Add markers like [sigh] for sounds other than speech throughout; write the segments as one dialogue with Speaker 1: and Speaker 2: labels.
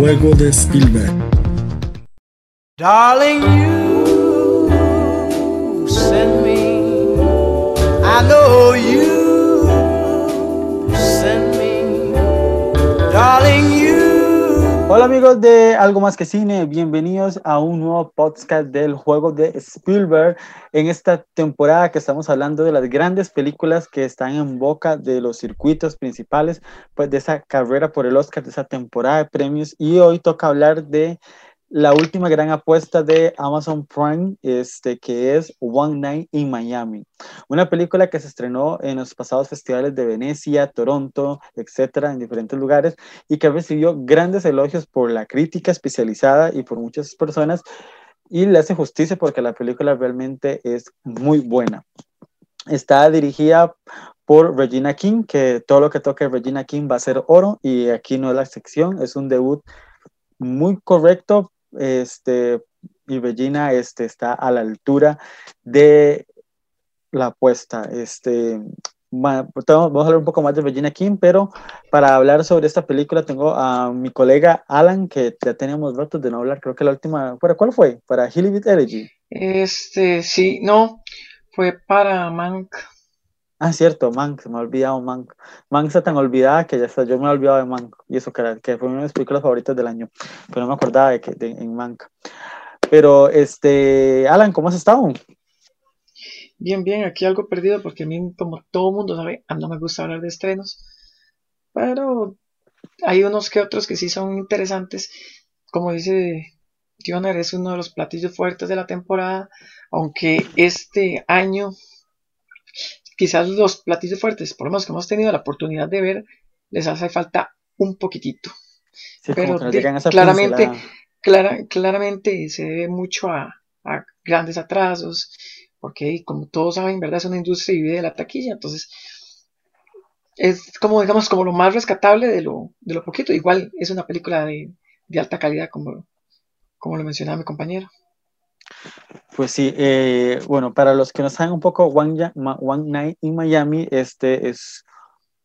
Speaker 1: El juego de Spielberg.
Speaker 2: Darling, you send me. I know you send me. Darling.
Speaker 3: Hola amigos de Algo Más que Cine, bienvenidos a un nuevo podcast del juego de Spielberg. En esta temporada que estamos hablando de las grandes películas que están en boca de los circuitos principales, pues de esa carrera por el Oscar, de esa temporada de premios. Y hoy toca hablar de la última gran apuesta de Amazon Prime, este, que es One Night in Miami. Una película que se estrenó en los pasados festivales de Venecia, Toronto, etcétera, en diferentes lugares, y que recibió grandes elogios por la crítica especializada y por muchas personas, y le hace justicia porque la película realmente es muy buena. Está dirigida por Regina King, que todo lo que toque Regina King va a ser oro, y aquí no es la sección, es un debut muy correcto, este, y Regina este, está a la altura de la apuesta. Este, vamos a hablar un poco más de Regina King, pero para hablar sobre esta película tengo a mi colega Alan, que ya teníamos ratos de no hablar, creo que la última, ¿para cuál fue? ¿Para Hilly Elegy?
Speaker 4: Este, sí, no, fue para Mank.
Speaker 3: Ah, cierto, Mank, me ha olvidado Mank. Mank está tan olvidada que ya está, yo me he olvidado de Mank, y eso que, era, que fue una de mis películas favoritas del año, pero no me acordaba de que de, en Mank. Pero, este, Alan, ¿cómo has estado?
Speaker 4: Bien, bien, aquí algo perdido porque a mí, como todo mundo sabe, no me gusta hablar de estrenos, pero hay unos que otros que sí son interesantes. Como dice Tioner, es uno de los platillos fuertes de la temporada, aunque este año quizás los platillos fuertes, por lo menos que hemos tenido la oportunidad de ver, les hace falta un poquitito.
Speaker 3: Sí,
Speaker 4: Pero de-
Speaker 3: esa
Speaker 4: claramente, clara- claramente se debe mucho a, a grandes atrasos, porque como todos saben, ¿verdad? Es una industria y vive de la taquilla, entonces es como, digamos, como lo más rescatable de lo, de lo poquito. Igual es una película de, de alta calidad, como, como lo mencionaba mi compañero.
Speaker 3: Pues sí, eh, bueno, para los que no saben un poco, One, Ya- Night in Miami, este es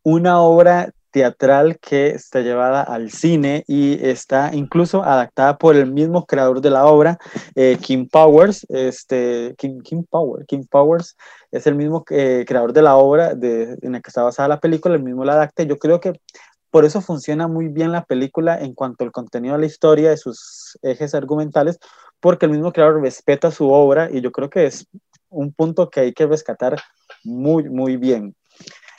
Speaker 3: una obra teatral que está llevada al cine y está incluso adaptada por el mismo creador de la obra, eh, Kim Powers. Este, Kim, Kim Power, Kim Powers es el mismo eh, creador de la obra de, en la que está basada la película, el mismo la adapta. Yo creo que por eso funciona muy bien la película en cuanto al contenido de la historia, de sus ejes argumentales, porque el mismo creador respeta su obra y yo creo que es un punto que hay que rescatar muy, muy bien.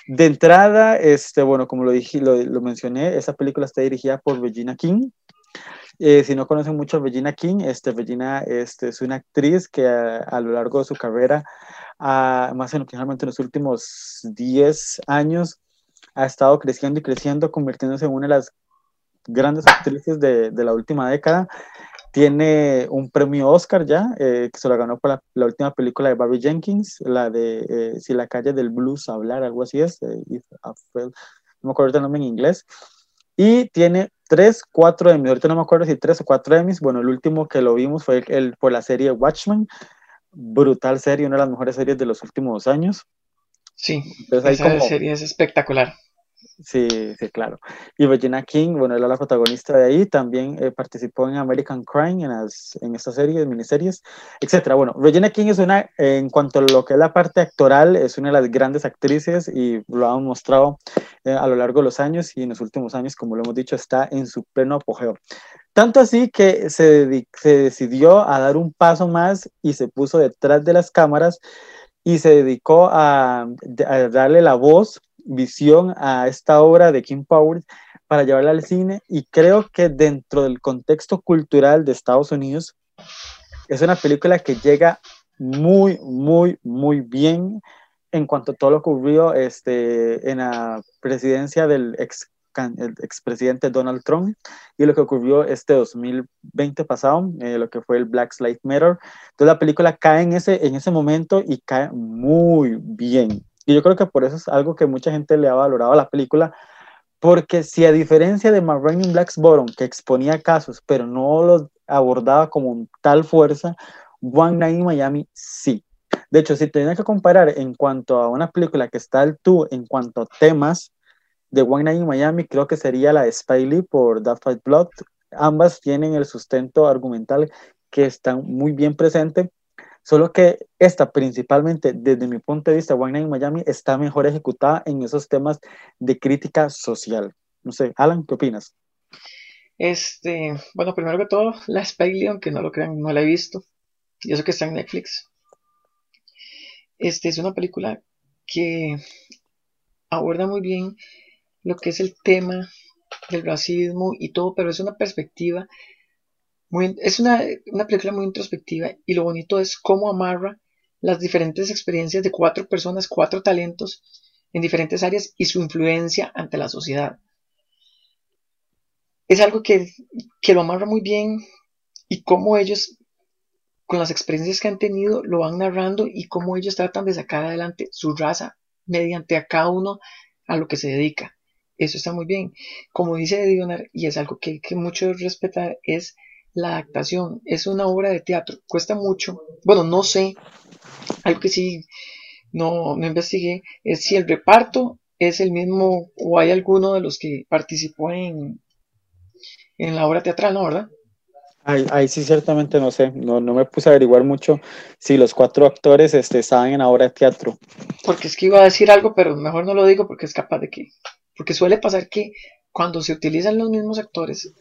Speaker 3: De entrada, este, bueno, como lo, dije, lo, lo mencioné, esa película está dirigida por Regina King. Eh, si no conocen mucho a Regina King, este, Regina este, es una actriz que a, a lo largo de su carrera, ah, más en, generalmente en los últimos 10 años, ha estado creciendo y creciendo, convirtiéndose en una de las grandes actrices de, de la última década tiene un premio Oscar ya, eh, que se lo ganó por la, la, última película de Barry Jenkins, la de eh, Si la calle del blues hablar, algo así es, if fell, no me acuerdo el nombre en inglés, y tiene tres, cuatro Emmys, ahorita no me acuerdo si tres o cuatro Emmys, bueno, el último que lo vimos fue el, el, por la serie Watchmen, brutal serie, una de las mejores series de los últimos años.
Speaker 4: Sí,
Speaker 3: Entonces,
Speaker 4: esa
Speaker 3: como,
Speaker 4: serie es espectacular.
Speaker 3: Sí, sí, claro. Y Regina King, bueno, era la protagonista de ahí, también eh, participó en American Crime, en, las, en esta serie, miniseries, etcétera. Bueno, Regina King es una, en cuanto a lo que es la parte actoral, es una de las grandes actrices y lo han mostrado eh, a lo largo de los años y en los últimos años, como lo hemos dicho, está en su pleno apogeo. Tanto así que se, se decidió a dar un paso más y se puso detrás de las cámaras y se dedicó a, a darle la voz visión a esta obra de Kim Powers para llevarla al cine y creo que dentro del contexto cultural de Estados Unidos es una película que llega muy, muy, muy bien en cuanto a todo lo que ocurrió este, en la presidencia del ex el expresidente Donald Trump y lo que ocurrió este 2020 pasado, eh, lo que fue el Black Lives Matter. Entonces la película cae en ese, en ese momento y cae muy bien. Y yo creo que por eso es algo que mucha gente le ha valorado a la película, porque si a diferencia de Marraine in Blacksboro, que exponía casos, pero no los abordaba como tal fuerza, One Night in Miami sí. De hecho, si tenía que comparar en cuanto a una película que está al tú en cuanto a temas, de One Night in Miami creo que sería la de por That Fight Blood. Ambas tienen el sustento argumental que están muy bien presente, solo que esta principalmente desde mi punto de vista, One Night in Miami está mejor ejecutada en esos temas de crítica social. No sé, Alan, ¿qué opinas?
Speaker 4: Este, bueno, primero que todo, la Spiley, aunque no lo crean, no la he visto. Y eso que está en Netflix. Este es una película que aborda muy bien lo que es el tema del racismo y todo, pero es una perspectiva es una, una película muy introspectiva y lo bonito es cómo amarra las diferentes experiencias de cuatro personas, cuatro talentos en diferentes áreas y su influencia ante la sociedad. Es algo que, que lo amarra muy bien y cómo ellos con las experiencias que han tenido, lo van narrando y cómo ellos tratan de sacar adelante su raza mediante a cada uno a lo que se dedica. Eso está muy bien. Como dice Dionar, y es algo que hay que mucho respetar, es la adaptación. Es una obra de teatro. Cuesta mucho. Bueno, no sé. Algo que sí no, no investigué es si el reparto es el mismo o hay alguno de los que participó en, en la obra teatral, ¿no? ¿Verdad?
Speaker 3: Ahí, sí ciertamente no sé, no, no, me puse a averiguar mucho si los cuatro actores este, estaban en la obra de teatro.
Speaker 4: Porque es que iba a decir algo, pero mejor no lo digo porque es capaz de que... Porque suele pasar que cuando se utilizan los mismos actores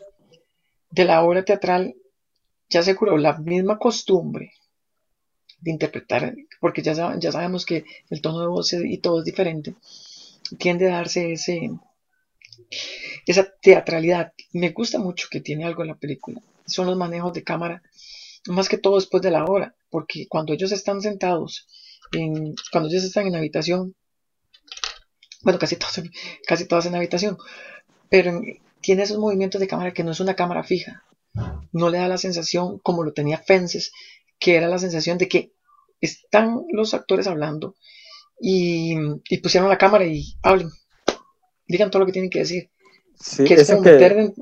Speaker 4: de la obra teatral, ya se curó la misma costumbre de interpretar, porque ya, ya sabemos que el tono de voz y todo es diferente, tiende a darse ese, esa teatralidad. Me gusta mucho que tiene algo en la película son los manejos de cámara, más que todo después de la hora, porque cuando ellos están sentados, en, cuando ellos están en la habitación, bueno, casi todos, casi todos en la habitación, pero tiene esos movimientos de cámara que no es una cámara fija, no le da la sensación como lo tenía Fences, que era la sensación de que están los actores hablando y, pusieron la cámara y hablen, digan todo lo que tienen que decir.
Speaker 3: que es como meter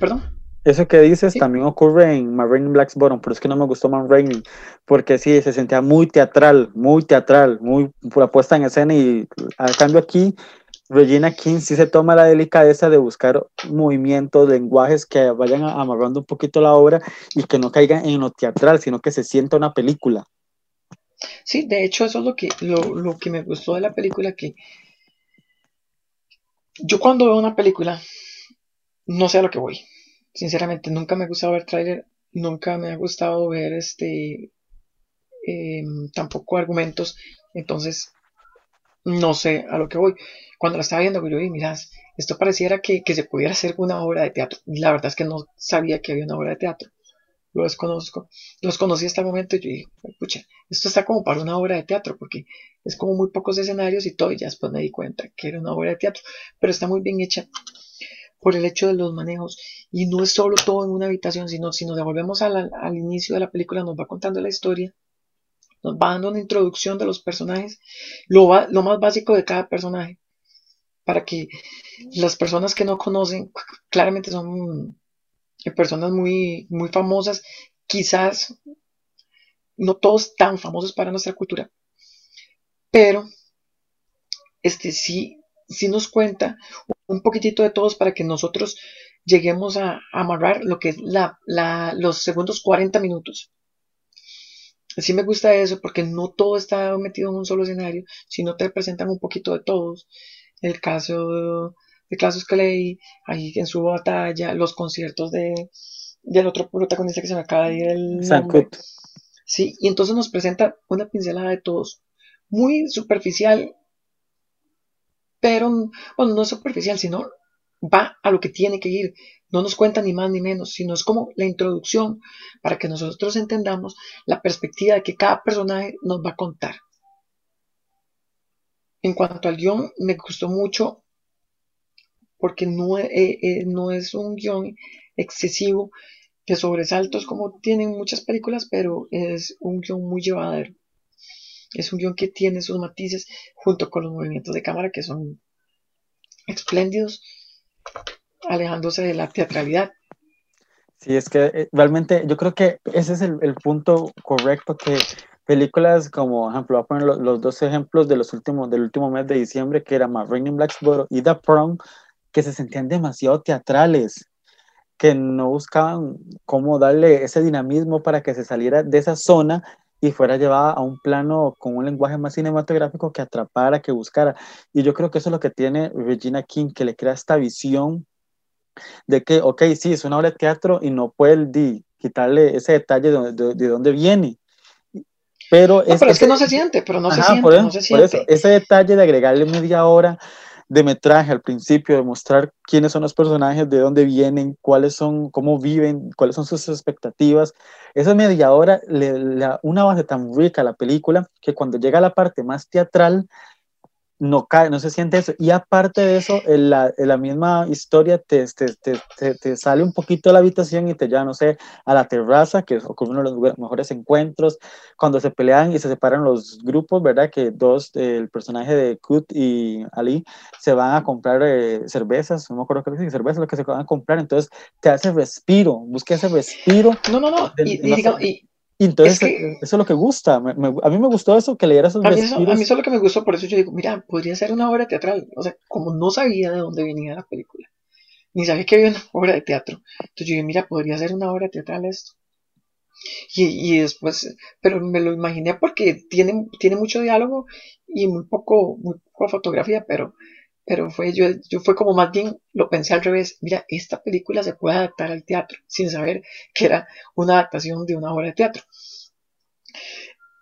Speaker 3: ¿Perdón? Eso que dices también ocurre en Ma Black Blacksbottom, pero es que no me gustó Man Raining, porque sí, se sentía muy teatral, muy teatral, muy la puesta en escena y al cambio aquí, Regina King sí se toma la delicadeza de buscar movimientos, lenguajes que vayan amarrando un poquito la obra y que no caigan en lo teatral, sino que se sienta una película.
Speaker 4: Sí, de hecho eso es lo que, lo, lo que me gustó de la película, que yo cuando veo una película, no sé a lo que voy Sinceramente, nunca me ha gustado ver trailer, nunca me ha gustado ver este em, tampoco argumentos, entonces no sé a lo que voy. Cuando la estaba viendo, yo vi, miras, esto pareciera que, se pudiera hacer una obra de teatro. Y la verdad es que no sabía que había una obra de teatro. Lo desconozco. Los conocí hasta el momento y yo dije, escucha, esto está como para una obra de teatro, porque es como muy pocos escenarios y todo, y ya después me di cuenta que era una obra de teatro, pero está muy bien hecha por el hecho de los manejos. Y no es solo todo en una habitación, sino si nos devolvemos al, inicio de la película, nos va contando la historia, nos va dando una introducción de los personajes, lo, lo más básico de cada personaje, para que las personas que no conocen, claramente son personas muy, muy famosas, quizás no todos tan famosos para nuestra cultura, pero este sí, sí nos cuenta un poquitito de todos para que nosotros lleguemos a, amarrar lo que es la, los segundos 40 minutos. Sí me gusta eso porque no todo está metido en un solo escenario, sino te presentan un poquito de todos. El caso de Casus Clay, ahí en su batalla, los conciertos de, del otro protagonista que se me acaba de ir el. Sí, y entonces nos presenta una pincelada de todos. Muy superficial pero, bueno, no es superficial, sino va a lo que tiene que ir. No nos cuenta ni más ni menos, sino es como la introducción para que nosotros entendamos la perspectiva de que cada personaje nos va a contar. En cuanto al guion, me gustó mucho porque no, eh, eh, no es un guion excesivo de sobresaltos como tienen muchas películas, pero es un guion muy llevadero. Es un guion que tiene sus matices junto con los movimientos de cámara que son espléndidos, alejándose de la teatralidad.
Speaker 3: Sí, es que eh, realmente yo creo que ese es el, punto correcto que películas como, por ejemplo, voy a poner los, los, dos ejemplos de los últimos, del último mes de diciembre, que era Marine in Blacksboro y The Prom, que se sentían demasiado teatrales, que no buscaban cómo darle ese dinamismo para que se saliera de esa zona y fuera llevada a un plano con un lenguaje más cinematográfico que atrapara, que buscara. Y yo creo que eso es lo que tiene Regina King, que le crea esta visión de que, ok, sí, es una obra de teatro y no puede quitarle ese detalle de, de, de dónde viene. Pero,
Speaker 4: no,
Speaker 3: es,
Speaker 4: pero es que no se siente, pero no
Speaker 3: Ajá,
Speaker 4: se siente,
Speaker 3: por eso,
Speaker 4: no se
Speaker 3: por
Speaker 4: siente.
Speaker 3: eso, ese detalle de agregarle media hora de metraje al principio, de mostrar quiénes son los personajes, de dónde vienen, cuáles son, cómo viven, cuáles son sus expectativas. Esa media hora le, le da una base tan rica a la película que cuando llega a la parte más teatral, no cae, no se siente eso. Y aparte de eso, en la, en la misma historia te, te, te, te, sale un poquito de la habitación y te lleva, no sé, a la terraza, que ocurre uno de los mejores encuentros, cuando se pelean y se separan los grupos, ¿verdad? Que dos, el personaje de Kut y Ali, se van a comprar eh, cervezas, no me acuerdo qué es, cervezas, lo que se van a comprar, entonces te hace respiro, busca ese respiro.
Speaker 4: No, no, no, y, y, digamos, y
Speaker 3: y entonces, es que, eso es lo que gusta. Me, me, a mí me gustó eso, que leyera esos
Speaker 4: a mí, eso, a mí eso es lo que me gustó, por eso yo digo, mira, podría ser una obra teatral. O sea, como no sabía de dónde venía la película, ni sabía que había una [laughs] obra de teatro. Entonces yo dije, mira, podría ser una obra teatral esto. Y, y después, pero me lo imaginé porque tiene, tiene mucho diálogo y muy poco, muy poco fotografía, pero, pero fue, yo, yo fue como más bien lo pensé al revés. Mira, esta película se puede adaptar al teatro sin saber que era una adaptación de una obra de teatro.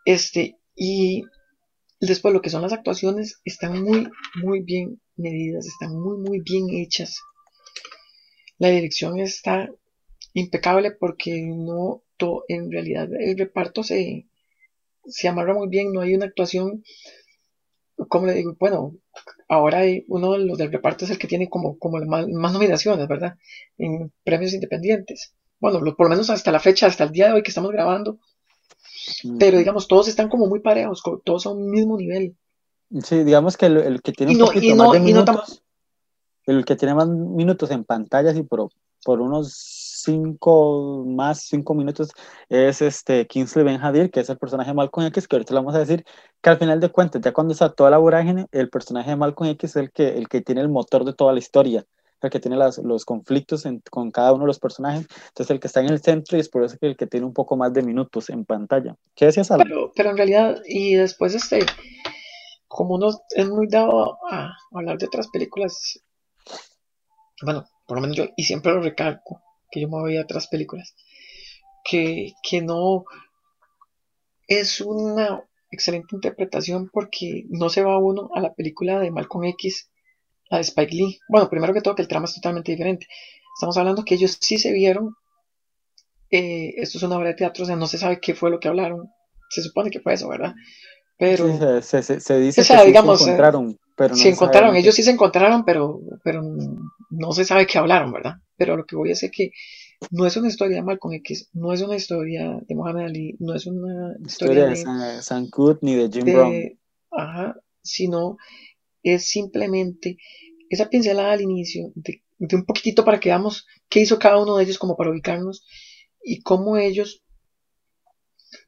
Speaker 4: Este, y después lo que son las actuaciones están muy, muy bien medidas, están muy, muy bien hechas. La dirección está impecable porque no, to, en realidad el reparto se, se amarra muy bien, no hay una actuación, como le digo, bueno, ahora hay uno de los del reparto es el que tiene como, como más, más nominaciones, ¿verdad? En premios independientes. Bueno, lo, por lo menos hasta la fecha, hasta el día de hoy que estamos grabando, pero digamos, todos están como muy parejos, todos a un mismo nivel.
Speaker 3: Sí, digamos que el, el que tiene un
Speaker 4: no,
Speaker 3: poquito
Speaker 4: no,
Speaker 3: más de minutos,
Speaker 4: no
Speaker 3: el que tiene más minutos en pantalla, y por, por unos cinco más cinco minutos es este Kingsley Ben Hadir, que es el personaje de Malcolm X, que ahorita le vamos a decir que al final de cuentas, ya cuando está toda la vorágine, el personaje de Malcolm X es el que, el que tiene el motor de toda la historia el que tiene las, los conflictos en, con cada uno de los personajes, entonces el que está en el centro y es por eso que el que tiene un poco más de minutos en pantalla. ¿Qué decías, Alan?
Speaker 4: Pero, pero en realidad, y después este, como uno es muy dado a hablar de otras películas, bueno, por lo menos yo, y siempre lo recalco, que yo me voy a otras películas, que, que no es una excelente interpretación porque no se va uno a la película de Malcolm X la de Spike Lee. Bueno, primero que todo que el trama es totalmente diferente. Estamos hablando que ellos sí se vieron. Eh, esto es una obra de teatro, o sea, no se sabe qué fue lo que hablaron. Se supone que fue eso, ¿verdad? Pero
Speaker 3: se, se, se, dice
Speaker 4: o sea,
Speaker 3: que
Speaker 4: digamos,
Speaker 3: sí se encontraron, pero no
Speaker 4: se encontraron, ellos sí se encontraron, pero, pero no se sabe qué hablaron, ¿verdad? Pero lo que voy a decir es que no es una historia de Malcolm X, no es una historia de Muhammad Ali, no es una historia,
Speaker 3: historia de, de San Kut ni de Jim
Speaker 4: de,
Speaker 3: Brown.
Speaker 4: Ajá, sino es simplemente esa pincelada al inicio de, de, un poquitito para que veamos qué hizo cada uno de ellos como para ubicarnos y cómo ellos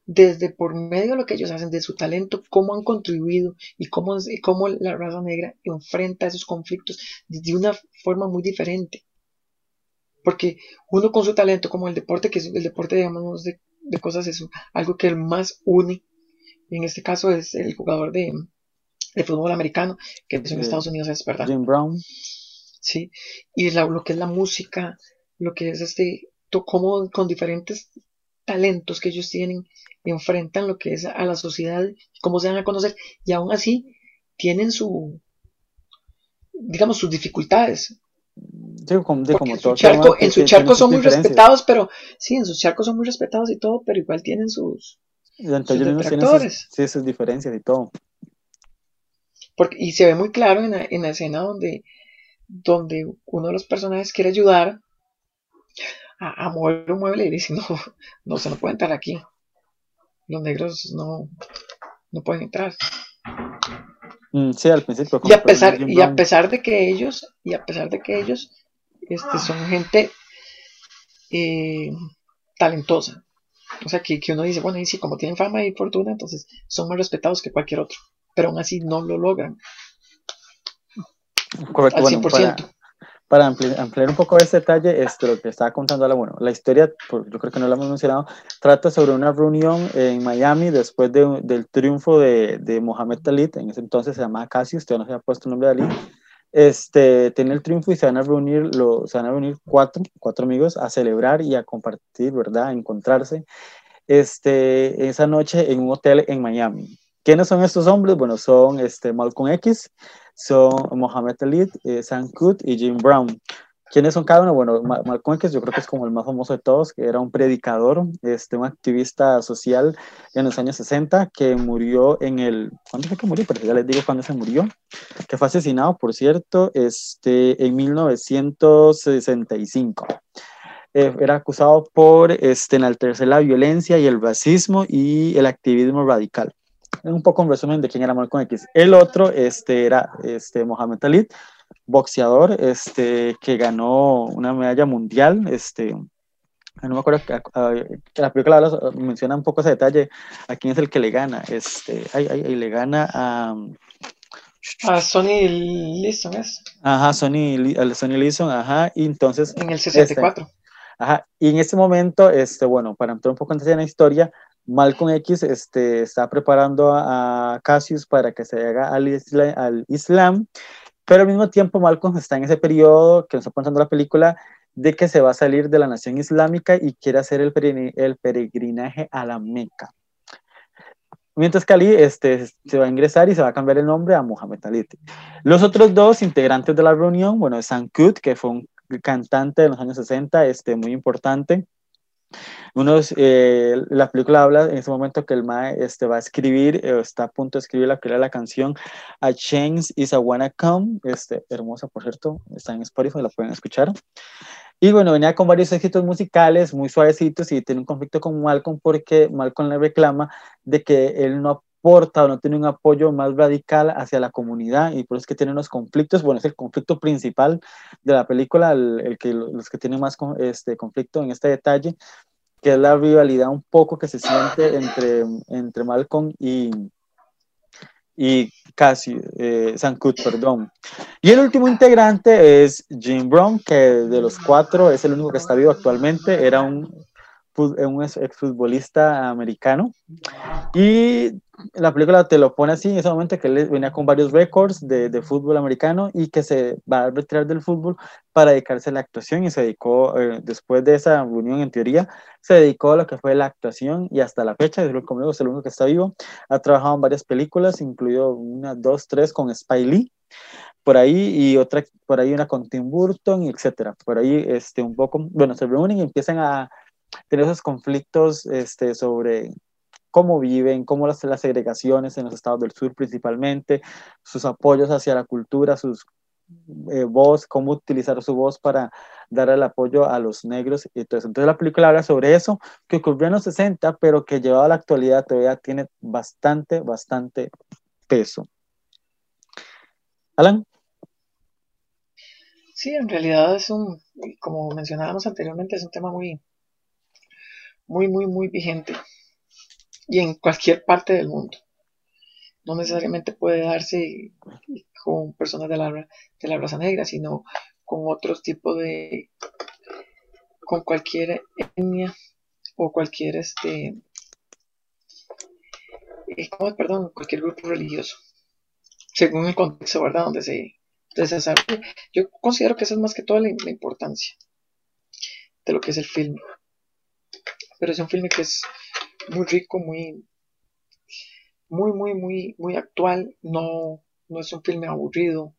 Speaker 4: desde por medio de lo que ellos hacen, de su talento, cómo han contribuido y cómo, cómo la raza negra enfrenta esos conflictos de una forma muy diferente. Porque uno con su talento, como el deporte, que es el deporte, digamos, de, de cosas, es algo que más une. En este caso es el jugador de, de fútbol americano, que es en Estados Unidos, es verdad.
Speaker 3: Jim Brown.
Speaker 4: Sí, y la, lo que es la música, lo que es este, cómo con diferentes talentos que ellos tienen, enfrentan lo que es a la sociedad, cómo se van a conocer, y aún así tienen su, digamos, sus dificultades.
Speaker 3: Como, como
Speaker 4: en su charco, en su charco son muy respetados, pero sí, en sus charcos son muy respetados y todo, pero igual tienen sus,
Speaker 3: sus detractores. Sí, sus diferencias y todo.
Speaker 4: Porque, y se ve muy claro en la, en la escena donde, donde uno de los personajes quiere ayudar a, a, mover un mueble y dice, no, no se no puede entrar aquí. Los negros no, no pueden entrar.
Speaker 3: Mm, sí, al principio.
Speaker 4: Y a pesar, y a pesar de que ellos, y a pesar de que ellos este, son gente eh, talentosa, O sea, que, que uno dice, bueno, y sí, como tienen fama y fortuna, entonces son más respetados que cualquier otro. Pero aún así no lo logran.
Speaker 3: Correcto,
Speaker 4: Al
Speaker 3: bueno,
Speaker 4: 100%.
Speaker 3: para, para ampli- ampliar un poco este detalle, esto lo que estaba contando la, bueno, la historia, yo creo que no la hemos mencionado, trata sobre una reunión en Miami después de- del triunfo de, de Mohamed Ali, en ese entonces se llamaba Cassius, todavía no se había puesto el nombre de Ali, este, tiene el triunfo y se van a reunir, lo, se van a reunir cuatro, cuatro amigos a celebrar y a compartir, ¿verdad? A encontrarse este, esa noche en un hotel en Miami. ¿Quiénes son estos hombres? Bueno, son este, Malcolm X, son Mohamed Ali, eh, Sam Cooke y Jim Brown. ¿Quiénes son cada uno? Bueno, Ma- Malcolm X yo creo que es como el más famoso de todos, que era un predicador, este, un activista social en los años 60 que murió en el... ¿Cuándo fue que murió? Pero ya les digo cuándo se murió. Que fue asesinado, por cierto, este, en 1965 eh, era acusado por este, enaltecer la violencia y el racismo y el activismo radical. Un poco un resumen de quién era Malcolm X. El otro este, era este, Mohamed Ali, boxeador este, que ganó una medalla mundial. Este, no me acuerdo que, que la película habla- menciona un poco ese detalle. ¿A quién es el que le gana? Este, ay, ay, ay, le gana a.
Speaker 4: A Sony Liston es,
Speaker 3: Ajá, al Sonny Liston, ajá, y entonces
Speaker 4: en el 64.
Speaker 3: Ajá, y en este momento, este, bueno, para entrar un poco antes en la historia, Malcolm X este, está preparando a, a Cassius para que se haga al, isla- al Islam, pero al mismo tiempo Malcolm está en ese periodo que nos está contando la película de que se va a salir de la nación islámica y quiere hacer el, peregrin- el peregrinaje a la Meca. Mientras que Ali este, se va a ingresar y se va a cambiar el nombre a Muhammad Ali. Los otros dos integrantes de la reunión, bueno, Sam Cooke, que fue un cantante de los años 60, este, muy importante. Unos, eh, la película habla en ese momento que el Mae este, va a escribir, eh, está a punto de escribir la, la canción A Change is a Wanna Come, este, hermosa por cierto, está en Spotify, la pueden escuchar. Y bueno, venía con varios éxitos musicales muy suavecitos y tiene un conflicto con Malcolm porque Malcolm le reclama de que él no aporta o no tiene un apoyo más radical hacia la comunidad y por eso es que tiene unos conflictos. Bueno, es el conflicto principal de la película, el, que, los que tienen más con, este, conflicto en este detalle, que es la rivalidad un poco que se siente entre, entre Malcolm y, y casi eh, Sancut, perdón. Y el último integrante es Jim Brown, que de los cuatro es el único que está vivo actualmente. Era un, un exfutbolista americano. Y la película te lo pone así en ese momento que él venía con varios récords de, de, fútbol americano y que se va a retirar del fútbol para dedicarse a la actuación y se dedicó, eh, después de esa reunión en teoría, se dedicó a lo que fue la actuación y hasta la fecha, es conmigo, es el único que está vivo, ha trabajado en varias películas, incluido una, dos, tres con Spy Lee, por ahí y otra, por ahí una con Tim Burton, etcétera, por ahí este, un poco, bueno, se reúnen y empiezan a tener esos conflictos este, sobre cómo viven, cómo las, las segregaciones en los estados del sur principalmente, sus apoyos hacia la cultura, sus eh, voz, cómo utilizar su voz para dar el apoyo a los negros eso. Entonces la película habla sobre eso, que ocurrió en los 60, pero que llevado a la actualidad todavía tiene bastante, bastante peso. Alan.
Speaker 4: Sí, en realidad es un, como mencionábamos anteriormente, es un tema muy, muy, muy, muy vigente y en cualquier parte del mundo. No necesariamente puede darse con personas de la, de la raza negra, sino con otros tipos de, con cualquier etnia o cualquier, este, ¿cómo, perdón, cualquier grupo religioso, según el contexto, ¿verdad? Donde se, desarrolla. Yo considero que esa es más que toda la, la importancia de lo que es el filme. Pero es un filme que es muy rico, muy, muy, muy, muy, muy actual. No, no es un filme aburrido.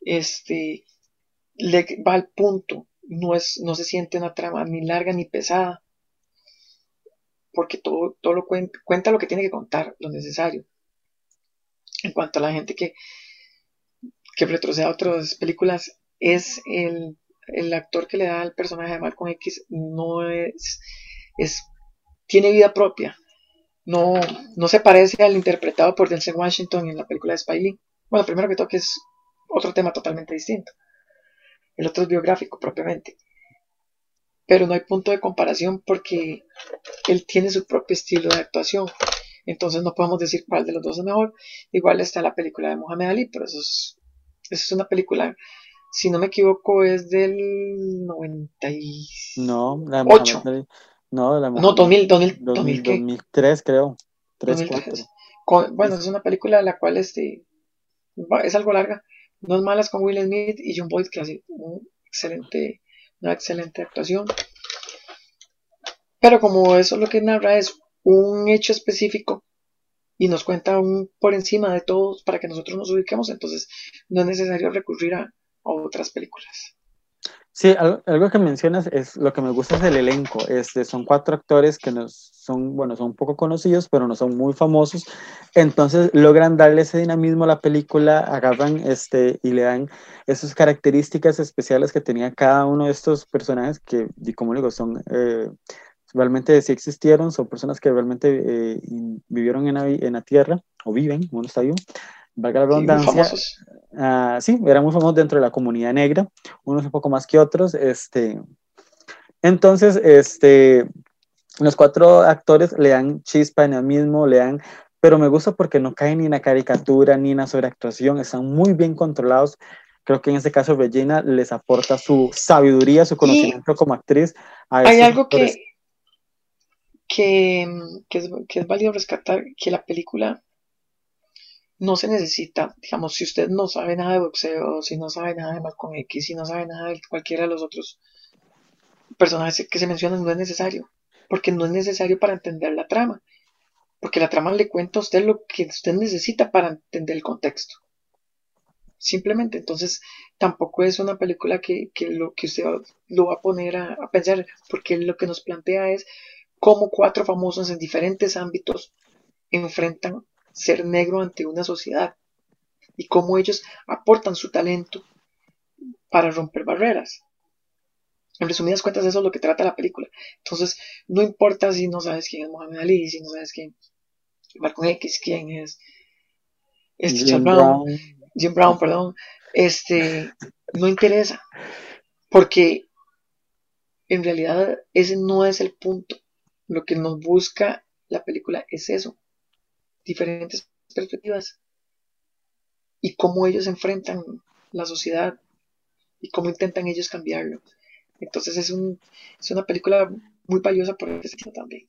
Speaker 4: Este le va al punto. No es, no se siente una trama ni larga ni pesada. Porque todo, todo lo cuenta, cuenta lo que tiene que contar, lo necesario. En cuanto a la gente que, que retrocede a otras películas, es el, el actor que le da al personaje de Malcolm X, no es, es tiene vida propia. No, no se parece al interpretado por Denzel Washington en la película de Spy Lee. Bueno, primero que todo que es otro tema totalmente distinto. El otro es biográfico propiamente. pero no hay punto de comparación porque él tiene su propio estilo de actuación. Entonces no podemos decir cuál de los dos es mejor. Igual está la película de Mohamed Ali, pero eso es, eso es una película, si no me equivoco, es del 98.
Speaker 3: No, la Mohamed. No, la
Speaker 4: No, 2000, 2000,
Speaker 3: 2000,
Speaker 4: 2000, ¿qué?
Speaker 3: 2003 creo. 3,
Speaker 4: 2003.
Speaker 3: 4.
Speaker 4: Con- bueno, es una película de la cual este, es algo larga. No es malas con Will Smith y John Boyd, que hace un excelente, una excelente actuación. Pero como eso lo que narra es un hecho específico y nos cuenta un por encima de todos para que nosotros nos ubiquemos, entonces no es necesario recurrir a otras películas.
Speaker 3: Sí, algo, algo que mencionas es lo que me gusta es el elenco. Este, son cuatro actores que nos son, bueno, son un poco conocidos, pero no son muy famosos. Entonces logran darle ese dinamismo a la película, agarran este y le dan esas características especiales que tenía cada uno de estos personajes que, y como digo, son eh, realmente sí existieron, son personas que realmente eh, vivieron en la, en la tierra o viven, uno está vivo. Valga la redundancia. Ah, sí, eran muy famosos dentro de la comunidad negra, unos un poco más que otros. Este, entonces, este, los cuatro actores le dan chispa en el mismo, le dan, pero me gusta porque no caen ni en la caricatura ni en la sobreactuación, están muy bien controlados. Creo que en este caso Regina les aporta su sabiduría, su conocimiento como actriz. A
Speaker 4: Hay algo
Speaker 3: actores.
Speaker 4: que, que, que, es, que es válido rescatar, que la película no se necesita, digamos, si usted no sabe nada de boxeo, si no sabe nada de Malcolm X, si no sabe nada de cualquiera de los otros personajes que se mencionan, no es necesario, porque no es necesario para entender la trama, porque la trama le cuenta a usted lo que usted necesita para entender el contexto. Simplemente, entonces, tampoco es una película que, que lo que usted lo va a poner a, a pensar, porque lo que nos plantea es cómo cuatro famosos en diferentes ámbitos enfrentan ser negro ante una sociedad y cómo ellos aportan su talento para romper barreras. En resumidas cuentas, eso es lo que trata la película. Entonces, no importa si no sabes quién es Mohamed Ali, si no sabes quién es Malcolm X, quién es este
Speaker 3: Jim
Speaker 4: Charles Brown,
Speaker 3: Brown,
Speaker 4: Jim Brown, perdón, este, no interesa, porque en realidad ese no es el punto. Lo que nos busca la película es eso, diferentes perspectivas y cómo ellos enfrentan la sociedad y cómo intentan ellos cambiarlo. Entonces es, un, es una película muy valiosa por ese sentido también.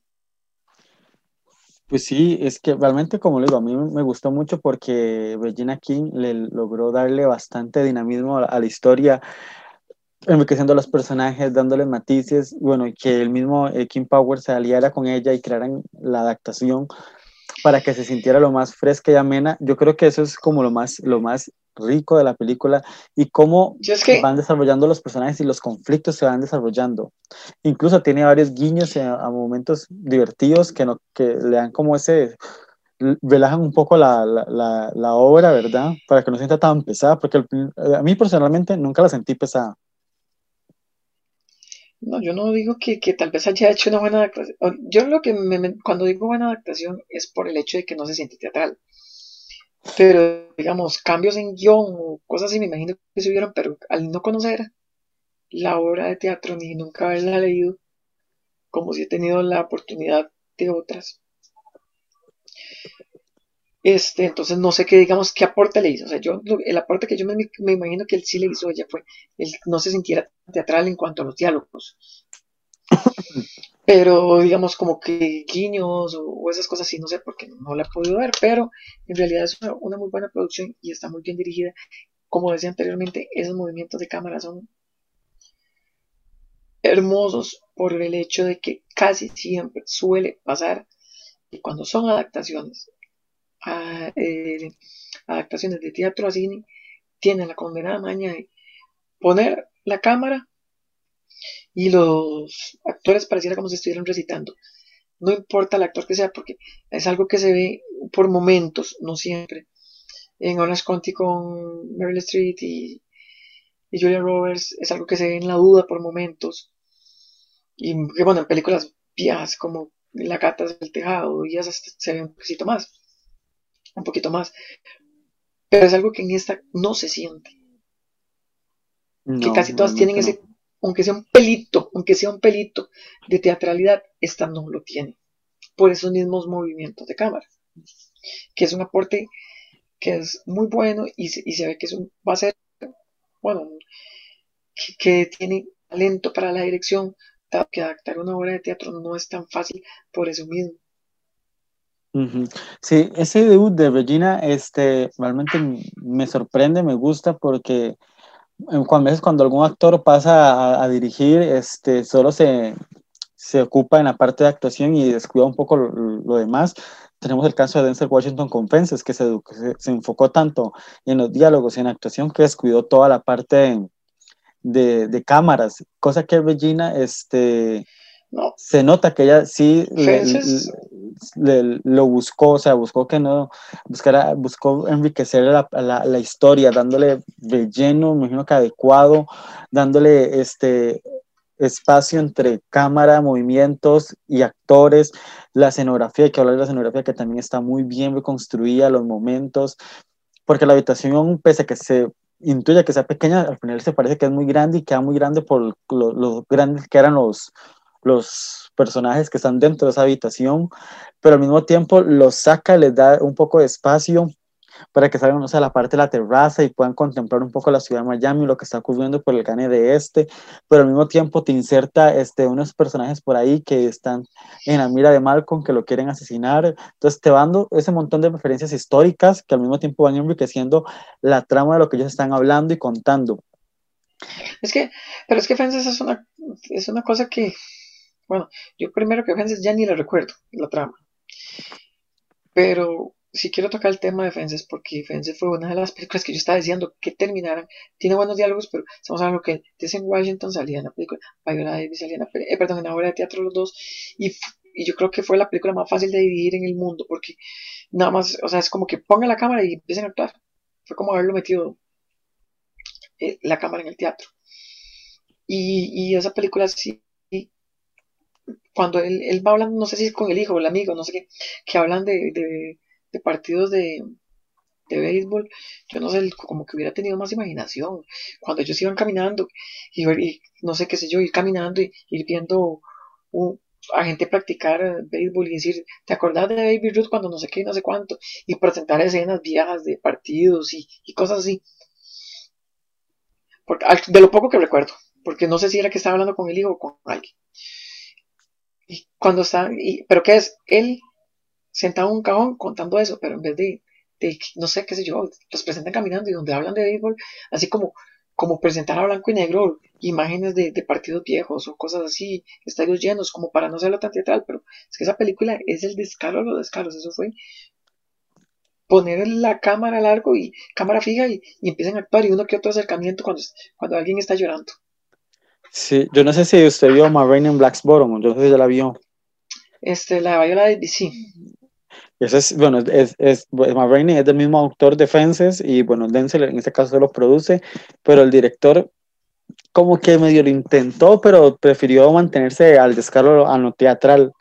Speaker 3: Pues sí, es que realmente, como le digo, a mí me gustó mucho porque Regina King le logró darle bastante dinamismo a, la historia, enriqueciendo a los personajes, dándole matices, bueno, y que el mismo eh, King Power se aliara con ella y crearan la adaptación para que se sintiera lo más fresca y amena. Yo creo que eso es como lo más, lo más rico de la película y cómo
Speaker 4: Si es que,
Speaker 3: van desarrollando los personajes y los conflictos se van desarrollando. Incluso tiene varios guiños a, a momentos divertidos que, no, que le dan como ese, relajan un poco la, la, la, la obra, ¿verdad? Para que no sienta tan pesada, porque el- a mí personalmente nunca la sentí pesada.
Speaker 4: No, yo no digo que, que tal vez haya hecho una buena adaptación. Yo lo que me- cuando digo buena adaptación es por el hecho de que no se siente teatral. Pero, digamos, cambios en guion o cosas así, me imagino que se hubieron, pero al no conocer la obra de teatro ni nunca haberla leído, como si he tenido la oportunidad de otras, este, entonces no sé qué, digamos, qué aporte le hizo. O sea, yo, el aporte que yo me, imagino que él sí le hizo ella fue que no se sintiera teatral en cuanto a los diálogos. Pero, digamos, como que guiños o, esas cosas sí, no sé, porque no la he podido ver, pero en realidad es una, muy buena producción y está muy bien dirigida. Como decía anteriormente, esos movimientos de cámara son hermosos por el hecho de que casi siempre suele pasar cuando son adaptaciones, a, eh, adaptaciones de teatro a cine, tienen la condenada maña de poner la cámara y los actores pareciera como si estuvieran recitando. No importa el actor que sea, porque es algo que se ve por momentos, no siempre. En Orange County con Meryl Streep y, y Julia Roberts es algo que se ve en la duda por momentos. Y bueno, en películas viejas como La gata del tejado y esas se ve un poquito más. Un poquito más. Pero es algo que en esta no se siente.
Speaker 3: No,
Speaker 4: que casi todas tienen ese aunque sea un pelito, aunque sea un pelito de teatralidad, esta no lo tiene. Por esos mismos movimientos de cámara. Que es un aporte que es muy bueno y se, ve que es un, va a ser, bueno, que, tiene talento para la dirección, que adaptar una obra de teatro no es tan fácil por eso mismo.
Speaker 3: Sí, ese debut de Regina este, realmente me sorprende, me gusta porque cuando, veces cuando algún actor pasa a, dirigir, este, solo se, se, ocupa en la parte de actuación y descuida un poco lo, demás. Tenemos el caso de Denzel Washington con Fences, que se, se, enfocó tanto en los diálogos y en actuación que descuidó toda la parte de, de cámaras, cosa que Regina este, se nota que ella sí lo buscó, o sea, buscó que no, buscara, buscó enriquecer la, la, historia, dándole relleno, me imagino que adecuado, dándole este espacio entre cámara, movimientos y actores, la escenografía, hay que hablar de la escenografía que también está muy bien reconstruida, los momentos, porque la habitación, pese a que se intuye que sea pequeña, al final se parece que es muy grande y queda muy grande por los lo grandes que eran los, los personajes que están dentro de esa habitación, pero al mismo tiempo los saca, les da un poco de espacio para que salgan a la parte de la terraza y puedan contemplar un poco la ciudad de Miami, lo que está ocurriendo por el gane de este, pero al mismo tiempo te inserta este, unos personajes por ahí que están en la mira de Malcolm, que lo quieren asesinar, entonces te van dando ese montón de referencias históricas que al mismo tiempo van enriqueciendo la trama de lo que ellos están hablando y contando.
Speaker 4: Es que, pero es que Fences es una, es una cosa que bueno, yo primero que Fences ya ni le recuerdo la trama. Pero si quiero tocar el tema de Fences porque Fences fue una de las películas que yo estaba diciendo que terminaran. Tiene buenos diálogos, pero estamos hablando que en Washington salía en la película, Viola Davis salía en la, eh, perdón, en la obra de teatro los dos. Y, y, yo creo que fue la película más fácil de dividir en el mundo porque nada más, o sea, es como que pongan la cámara y empiecen a actuar. Fue como haberlo metido eh, la cámara en el teatro. Y, y esa película sí cuando él, él, va hablando, no sé si es con el hijo o el amigo, no sé qué, que hablan de, de, partidos de, de béisbol, yo no sé, como que hubiera tenido más imaginación. Cuando ellos iban caminando, y, no sé qué sé yo, ir caminando y ir viendo a gente practicar béisbol y decir, ¿te acordás de Baby Ruth cuando no sé qué, no sé cuánto? Y presentar escenas viejas de partidos y, y cosas así. De lo poco que recuerdo, porque no sé si era que estaba hablando con el hijo o con alguien. Y cuando está, y, pero ¿qué es? Él sentado en un cajón contando eso, pero en vez de, de, no sé, qué sé yo, los presentan caminando y donde hablan de béisbol, así como, como presentar a blanco y negro imágenes de, partidos viejos o cosas así, estadios llenos, como para no serlo tan teatral, pero es que esa película es el descaro de los descaros, eso fue poner la cámara largo y cámara fija y, y empiezan a actuar y uno que otro acercamiento cuando, cuando alguien está llorando.
Speaker 3: Sí, yo no sé si usted vio Marraine en Blacksboro, yo no sé si ya la vio.
Speaker 4: Este, la de Viola de sí.
Speaker 3: Ese es, bueno, es, es, es del mismo autor de Fences y bueno, Denzel en este caso se lo produce, pero el director como que medio lo intentó, pero prefirió mantenerse al descaro a lo teatral.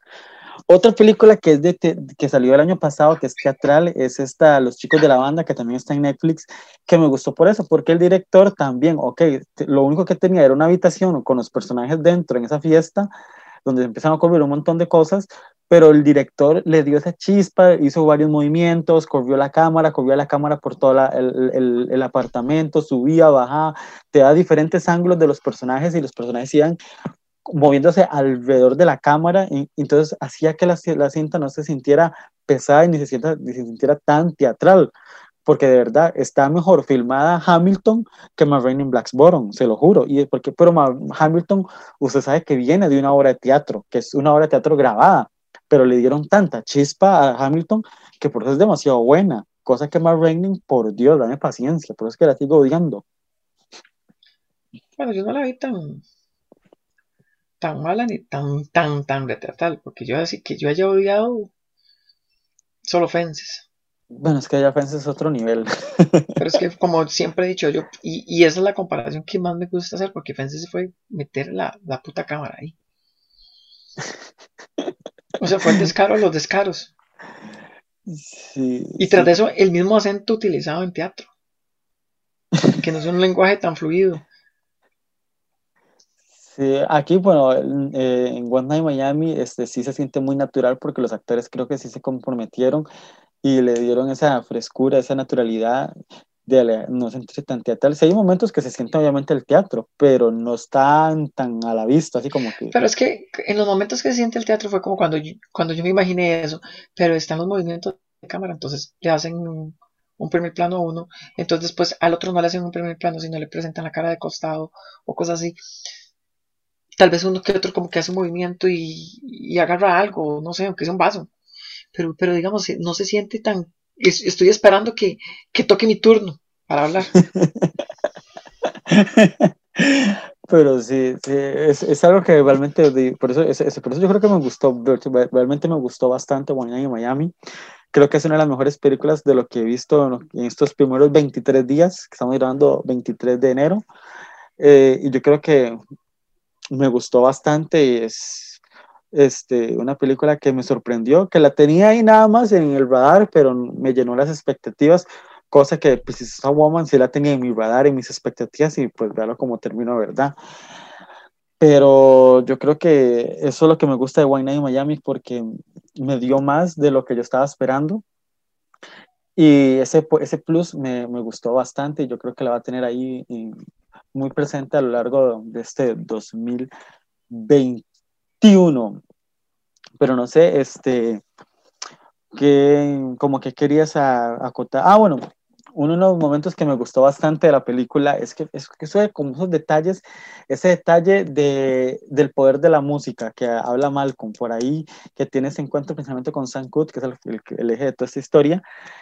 Speaker 3: Otra película que, es de que salió el año pasado, que es teatral, es esta Los chicos de la banda, que también está en Netflix, que me gustó por eso, porque el director también, ok, lo único que tenía era una habitación con los personajes dentro en esa fiesta, donde empezaron a ocurrir un montón de cosas, pero el director le dio esa chispa, hizo varios movimientos, corrió la cámara, corrió la cámara por todo el, el, el, apartamento, subía, bajaba, te da diferentes ángulos de los personajes y los personajes iban moviéndose alrededor de la cámara, y, entonces hacía que la, la, cinta no se sintiera pesada y ni se, sienta, ni se sintiera tan teatral, porque de verdad está mejor filmada Hamilton que in Blacksboro, se lo juro, y porque, pero Hamilton, usted sabe que viene de una obra de teatro, que es una obra de teatro grabada, pero le dieron tanta chispa a Hamilton que por eso es demasiado buena, cosa que Marraine, por Dios, dame paciencia, por eso es que la sigo odiando.
Speaker 4: Bueno, yo no la vi tan, tan mala ni tan, tan, tan retratal, porque yo así que yo haya odiado solo Fences.
Speaker 3: Bueno, es que ya Fences es otro nivel. [laughs]
Speaker 4: Pero es que, como siempre he dicho yo, y, y esa es la comparación que más me gusta hacer, porque Fences fue meter la, la puta cámara ahí. O sea, fue el descaro los descaros.
Speaker 3: Sí,
Speaker 4: y tras de eso, el mismo acento utilizado en teatro. Que no es un lenguaje tan fluido.
Speaker 3: Sí, aquí, bueno, en, eh, One Night Miami, este, sí se siente muy natural porque los actores creo que sí se comprometieron y le dieron esa frescura, esa naturalidad de no sentirse tan teatral. Sí hay momentos que se siente obviamente el teatro, pero no están tan a la vista, así como que...
Speaker 4: Pero es que en los momentos que se siente el teatro fue como cuando yo, cuando yo me imaginé eso, pero están los movimientos de cámara, entonces le hacen un, un primer plano a uno, entonces después al otro no le hacen un primer plano, sino le presentan la cara de costado o cosas así. Tal vez uno que otro como que hace un movimiento y, y agarra algo, no sé, aunque sea un vaso, pero, pero digamos, no se siente tan... es- Estoy esperando que, que toque mi turno para hablar. [laughs]
Speaker 3: Pero sí, sí, es, es algo que realmente, por eso, es- por eso yo creo que me gustó, realmente me gustó bastante One Night Miami. Creo que es una de las mejores películas de lo que he visto en estos primeros 23 días, que estamos grabando 23 de enero. Eh, y yo creo que me gustó bastante y es este, una película que me sorprendió, que la tenía ahí nada más en el radar, pero me llenó las expectativas, cosa que pues esa Woman sí la tenía en mi radar, en mis expectativas y pues vealo como terminó, ¿verdad? Pero yo creo que eso es lo que me gusta de Wine Night Miami porque me dio más de lo que yo estaba esperando. Y ese, ese plus me, me gustó bastante y yo creo que la va a tener ahí muy presente a lo largo de este 2021. Pero no sé, este, que como que querías acotar. Ah, bueno, uno de los momentos que me gustó bastante de la película es que, es que eso de como esos detalles, ese detalle de, del poder de la música que habla Malcolm por ahí, que tiene ese encuentro precisamente con Sam que es el, el, el eje de toda esta historia,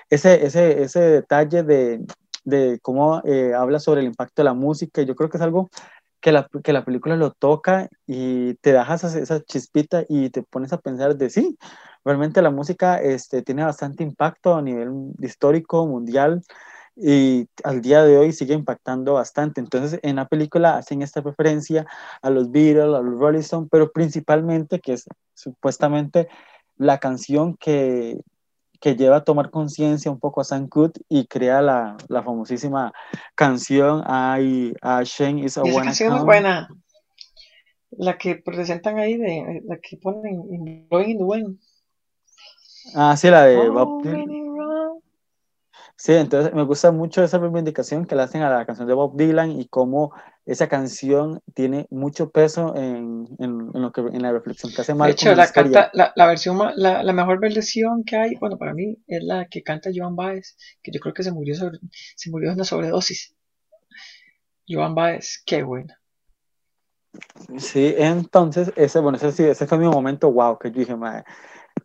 Speaker 3: ese, ese, ese detalle de, de cómo eh, habla sobre el impacto de la música, yo creo que es algo que la, que la película lo toca y te dejas esa, esa chispita y te pones a pensar de sí, realmente la música este, tiene bastante impacto a nivel histórico, mundial, y al día de hoy sigue impactando bastante. Entonces, en la película hacen esta referencia a los Beatles, a los Rolling Stones, pero principalmente que es supuestamente la canción que, que lleva a tomar conciencia un poco a Sam y crea la, la famosísima canción I, I Shane is a
Speaker 4: esa canción es buena. La que presentan ahí, de la que ponen en Blowing in the Wind.
Speaker 3: Ah, sí, la de Bob
Speaker 4: Oh,
Speaker 3: Dylan. Sí, entonces me gusta mucho esa reivindicación que le hacen a la canción de Bob Dylan y cómo esa canción tiene mucho peso en, en, en lo que, en la reflexión que hace
Speaker 4: De
Speaker 3: Malcolm
Speaker 4: hecho,
Speaker 3: en la
Speaker 4: canta, la, la versión, la, la mejor versión que hay, bueno, para mí, es la que canta Joan Baez, que yo creo que se murió, sobre, se murió de una sobredosis. Joan Baez, qué buena.
Speaker 3: Sí, entonces, ese, bueno, ese, sí, ese fue mi momento, wow, que yo dije, madre,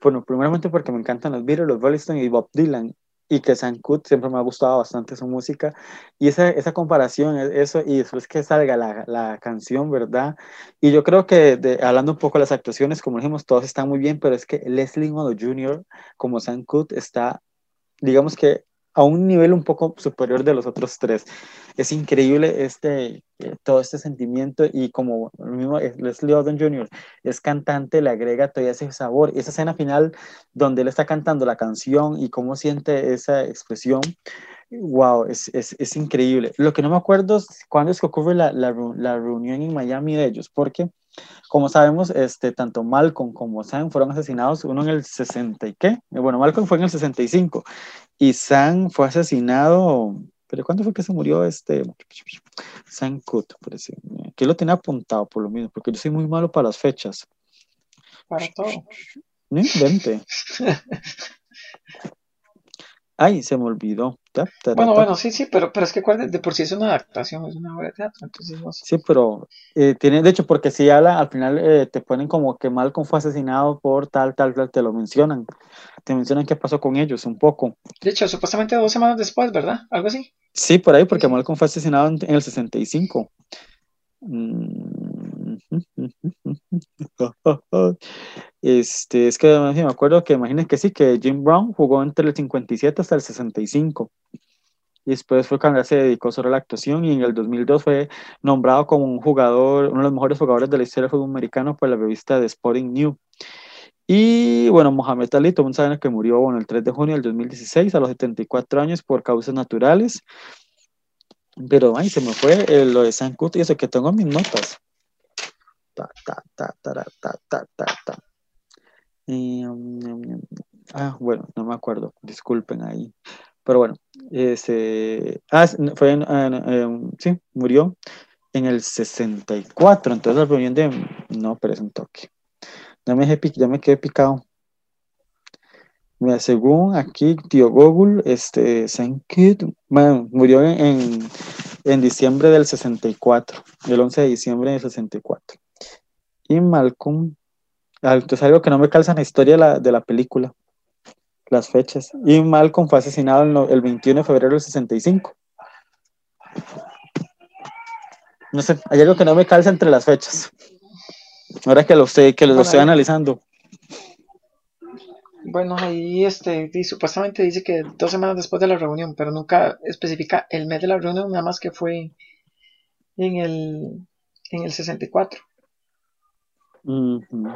Speaker 3: bueno, primeramente porque me encantan los Beatles, los Rolling Stones y Bob Dylan, y que Cooke siempre me ha gustado bastante su música, y esa, esa comparación, e- eso, y después que salga la, la canción, ¿verdad? Y yo creo que, de, hablando un poco de las actuaciones, como dijimos, todos están muy bien, pero es que Leslie Modo Jr., como Cooke, está, digamos que a un nivel un poco superior de los otros tres. Es increíble este, eh, todo este sentimiento y como el mismo eh, Leslie Odom Jr. es cantante, le agrega todavía ese sabor. Esa escena final donde él está cantando la canción y cómo siente esa expresión, wow, es, es, es increíble. Lo que no me acuerdo es cuándo es que ocurre la, la, la reunión en Miami de ellos, porque como sabemos, este, tanto Malcolm como Sam fueron asesinados, uno en el 60 y qué, Eh, bueno, Malcolm fue en el 65 y Sam fue asesinado, pero ¿cuándo fue que se murió este Sam? Parece. Aquí lo tenía apuntado por lo mismo, porque yo soy muy malo para las fechas.
Speaker 4: Para todo.
Speaker 3: No invente. [laughs] Ay, se me olvidó. Ta, ta, ta,
Speaker 4: Bueno, bueno, sí, sí, pero, pero es que acuérdate, de por sí es una adaptación, es una obra de teatro, entonces no sé.
Speaker 3: Sí, pero eh, tiene, de hecho, porque si habla, al final eh, te ponen como que Malcolm fue asesinado por tal, tal, tal, te lo mencionan. Te mencionan qué pasó con ellos un poco.
Speaker 4: De hecho, supuestamente dos semanas después, ¿verdad? Algo así.
Speaker 3: Sí, por ahí, porque Malcolm fue asesinado en, en el 65. Mm. Este, es que además, me acuerdo que imaginen que sí, que Jim Brown jugó entre el 57 hasta el 65. Y después fue cuando se dedicó solo a la actuación y en el 2002 fue nombrado como un jugador, uno de los mejores jugadores de la historia del fútbol americano por la revista de Sporting New. Y bueno, Mohamed Ali, todos saben que murió bueno, el 3 de junio del 2016 a los 74 años por causas naturales. Pero ay, se me fue lo de San Cooke y eso que tengo en mis notas. ta, ta, ta, um, um, um, ah, bueno, no me acuerdo, disculpen ahí. Pero bueno, ese, ah, fue en- sí, murió en el 64, entonces la reunión de, no, pero es un toque. Ya me, ya me quedé picado. Mira, según aquí, tío Google, este, murió en, en, en diciembre del 64, el 11 de diciembre del 64. Y Malcolm, entonces algo que no me calza en la historia de la, de la película, las fechas. Y Malcolm fue asesinado el, no- el 21 de febrero del 65. No sé, hay algo que no me calza entre las fechas. Ahora que lo, estoy- que lo
Speaker 4: Bueno,
Speaker 3: estoy
Speaker 4: ahí-
Speaker 3: analizando.
Speaker 4: Bueno, ahí este, supuestamente dice que dos semanas después de la reunión, pero nunca especifica el mes de la reunión, nada más que fue en el, en el 64.
Speaker 3: Ujú.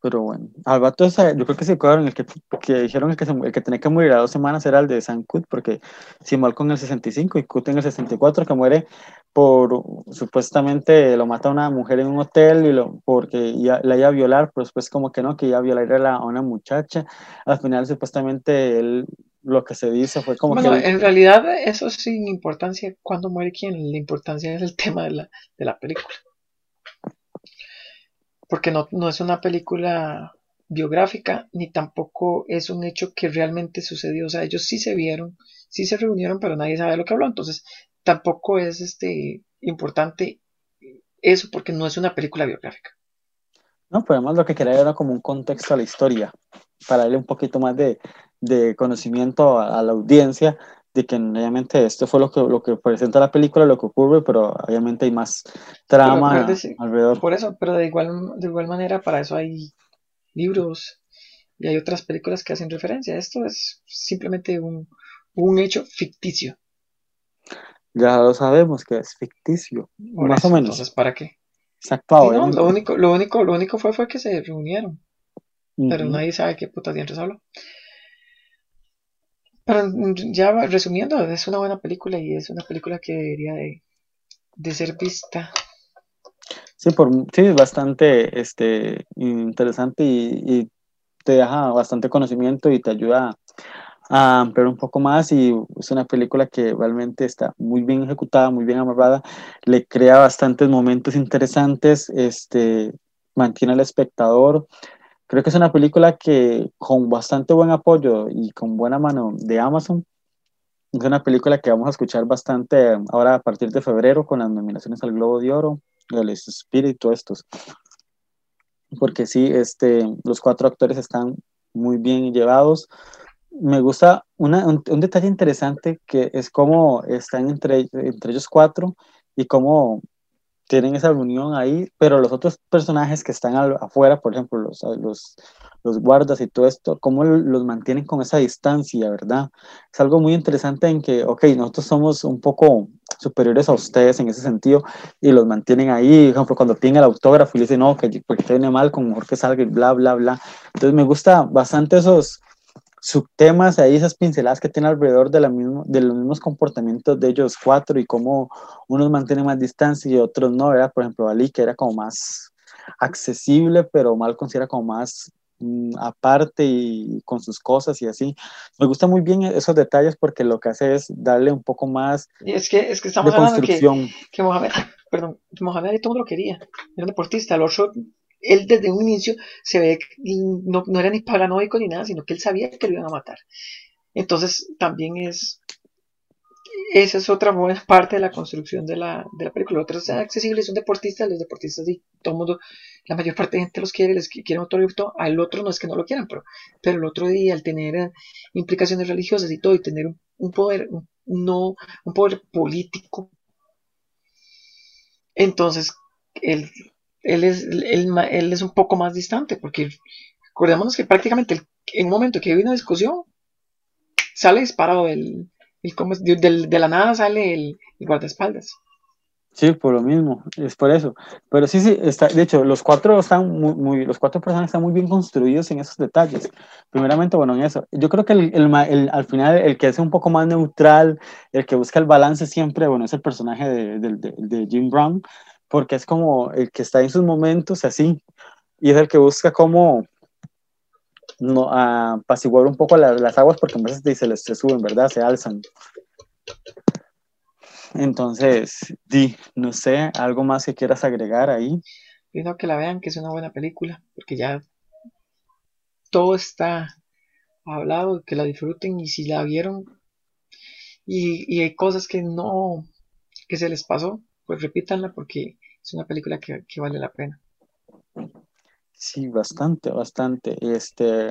Speaker 3: Pero bueno, al vato ese, yo creo que se acuerdan el que, que dijeron el que, se- el que tenía que morir a dos semanas era el de San Kut, porque si Malcolm en el 65 y Kut en el 64, que muere por supuestamente lo mata a una mujer en un hotel y lo porque ya, la iba a violar, pero después como que no, que iba a violar a, la- a una muchacha. Al final supuestamente él, lo que se dice fue como
Speaker 4: Bueno,
Speaker 3: que
Speaker 4: en realidad eso sin importancia cuando muere quién, la importancia es el tema de la, de la película. Porque no, no es una película biográfica, ni tampoco es un hecho que realmente sucedió. O sea, ellos sí se vieron, sí se reunieron, pero nadie sabe de lo que habló. Entonces, tampoco es este importante eso porque no es una película biográfica.
Speaker 3: No, pero además lo que quería era como un contexto a la historia, para darle un poquito más de, de conocimiento a, a la audiencia de que obviamente esto fue lo que, lo que presenta la película, lo que ocurre, pero obviamente hay más trama
Speaker 4: Pero acuérdese-
Speaker 3: alrededor.
Speaker 4: Por eso, pero de igual, de igual manera, para eso hay libros y hay otras películas que hacen referencia. Esto es simplemente un, un hecho ficticio.
Speaker 3: Ya lo sabemos que es ficticio,
Speaker 4: Por
Speaker 3: más
Speaker 4: eso,
Speaker 3: o menos.
Speaker 4: Entonces, ¿para qué?
Speaker 3: Exacto,
Speaker 4: Sí, no, lo único, lo único, lo único fue, fue que se reunieron, pero nadie sabe qué putas dientes habló. Pero mm, ya resumiendo, es una buena película y es una película que debería de, de ser vista.
Speaker 3: Sí, por, sí, es bastante este, interesante y, y te deja bastante conocimiento y te ayuda a ampliar un poco más y es una película que realmente está muy bien ejecutada, muy bien amarrada, le crea bastantes momentos interesantes, este, mantiene al espectador. Creo que es una película que con bastante buen apoyo y con buena mano de Amazon, es una película que vamos a escuchar bastante ahora a partir de febrero con las nominaciones al Globo de Oro, el espíritu estos. Porque sí, este, los cuatro actores están muy bien llevados. Me gusta una, un, un detalle interesante que es cómo están entre, entre ellos cuatro y cómo tienen esa reunión ahí, pero los otros personajes que están al, afuera, por ejemplo, los, los, los guardas y todo esto, cómo los mantienen con esa distancia, ¿verdad? Es algo muy interesante en que, ok, nosotros somos un poco superiores a ustedes en ese sentido y los mantienen ahí, por ejemplo, cuando piden el autógrafo y le dicen, no, que porque te viene mal, con mejor que salga y bla, bla, bla. Entonces me gusta bastante esos subtemas ahí, esas pinceladas que tiene alrededor de, la mismo, de los mismos comportamientos de ellos cuatro y cómo unos mantienen más distancia y otros no, ¿verdad? Por ejemplo, Ali, que era como más accesible, pero Malcolm sí era como más mm, aparte y con sus cosas y así. Me gusta muy bien esos detalles porque lo que hace es darle un poco más
Speaker 4: Y es que, es que estamos
Speaker 3: de
Speaker 4: hablando que,
Speaker 3: construcción.
Speaker 4: que Mohamed, perdón, Mohamed todo lo quería, era un deportista, el otro, él desde un inicio se ve que no, no era ni paranoico ni nada, sino que él sabía que lo iban a matar. Entonces también es, esa es otra buena parte de la construcción de la, de la película. El otro es accesible, es un deportista, los deportistas sí, todo mundo, la mayor parte de gente los quiere, les quiere autógrafo y todo, al otro no es que no lo quieran, pero, pero el otro día al tener eh, implicaciones religiosas y todo, y tener un, poder, no, un poder político, entonces él, él, es, él, él es un poco más distante, porque acordémonos que prácticamente en un momento que hay una discusión, sale disparado el, el de, la nada sale el, guardaespaldas.
Speaker 3: Sí, por lo mismo, es por eso. Pero sí, sí, está, de hecho, los cuatro están muy, los cuatro personajes están muy bien construidos en esos detalles. Primeramente, bueno, en eso. Yo creo que el, el, al final el que es un poco más neutral, el que busca el balance siempre, bueno, es el personaje de, de Jim Brown, porque es como el que está en sus momentos así, y es el que busca cómo no, apaciguar un poco las aguas, porque a veces se les suben, ¿verdad? Se alzan. Entonces, di, no sé, algo más que quieras agregar ahí.
Speaker 4: Pido que la vean, que es una buena película, porque ya todo está hablado, que la disfruten y si la vieron y, hay cosas que no, que se les pasó, pues repítanla porque es una película que, que vale la pena.
Speaker 3: Sí, bastante, bastante. Este,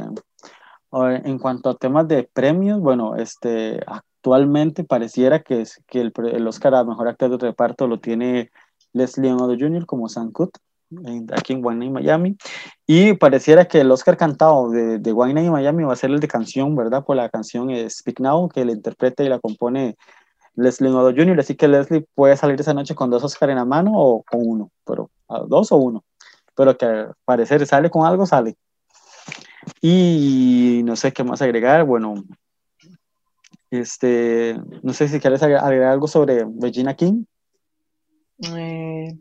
Speaker 3: en cuanto a temas de premios, bueno, este, actualmente pareciera que, que el, el Oscar a Mejor Actor de Reparto lo tiene Leslie Odom Jr. como Cooke aquí en Wine Miami. Y pareciera que el Oscar cantado de, de Wine Miami va a ser el de canción, ¿verdad? Por la canción eh, Speak Now, que la interpreta y la compone Leslie Odom Jr. Así que Leslie puede salir esa noche con dos Oscar en la mano o con uno, pero dos o uno. Pero que al parecer sale con algo, sale. Y no sé qué más agregar. Bueno, este, no sé si quieres agregar algo sobre Regina King.
Speaker 4: Eh,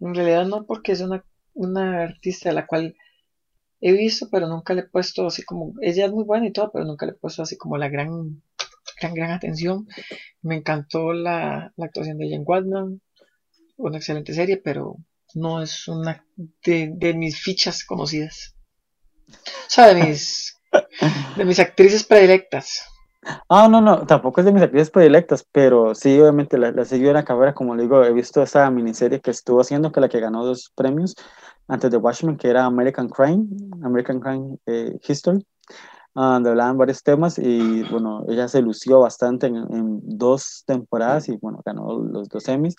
Speaker 4: en realidad no, porque es una, una artista a la cual he visto, pero nunca le he puesto así como, ella es muy buena y todo, pero nunca le he puesto así como la gran, gran, gran atención. Me encantó la, actuación de Jen Waldman, una excelente serie, pero no es una de, de mis fichas conocidas. O sea, de mis, [laughs] de mis actrices predilectas.
Speaker 3: Ah, no, no, tampoco es de mis actrices predilectas, pero sí, obviamente la, la seguí en la carrera, como le digo, he visto esa miniserie que estuvo haciendo, que la que ganó dos premios antes de Watchmen, que era American Crime, American Crime eh, History, ah, donde hablaban varios temas y bueno, ella se lució bastante en, en, dos temporadas y bueno, ganó los dos Emmys.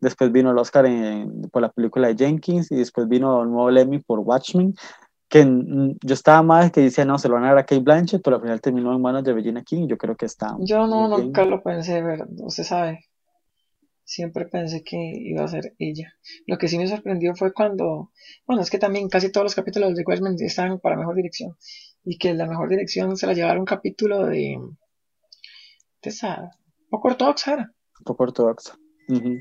Speaker 3: Después vino el Oscar en, por la película de Jenkins y después vino el nuevo Emmy por Watchmen que yo estaba más que decía, no, se lo van a dar a Kate Blanchett, pero al final terminó en manos de Regina King, yo creo que está.
Speaker 4: Yo no, nunca lo pensé, ver, usted sabe. Siempre pensé que iba a ser ella. Lo que sí me sorprendió fue cuando, bueno, es que también casi todos los capítulos de Watchmen estaban para mejor dirección. Y que la mejor dirección se la llevara un capítulo de, de esa, poco ortodoxa era.
Speaker 3: Poco ortodoxa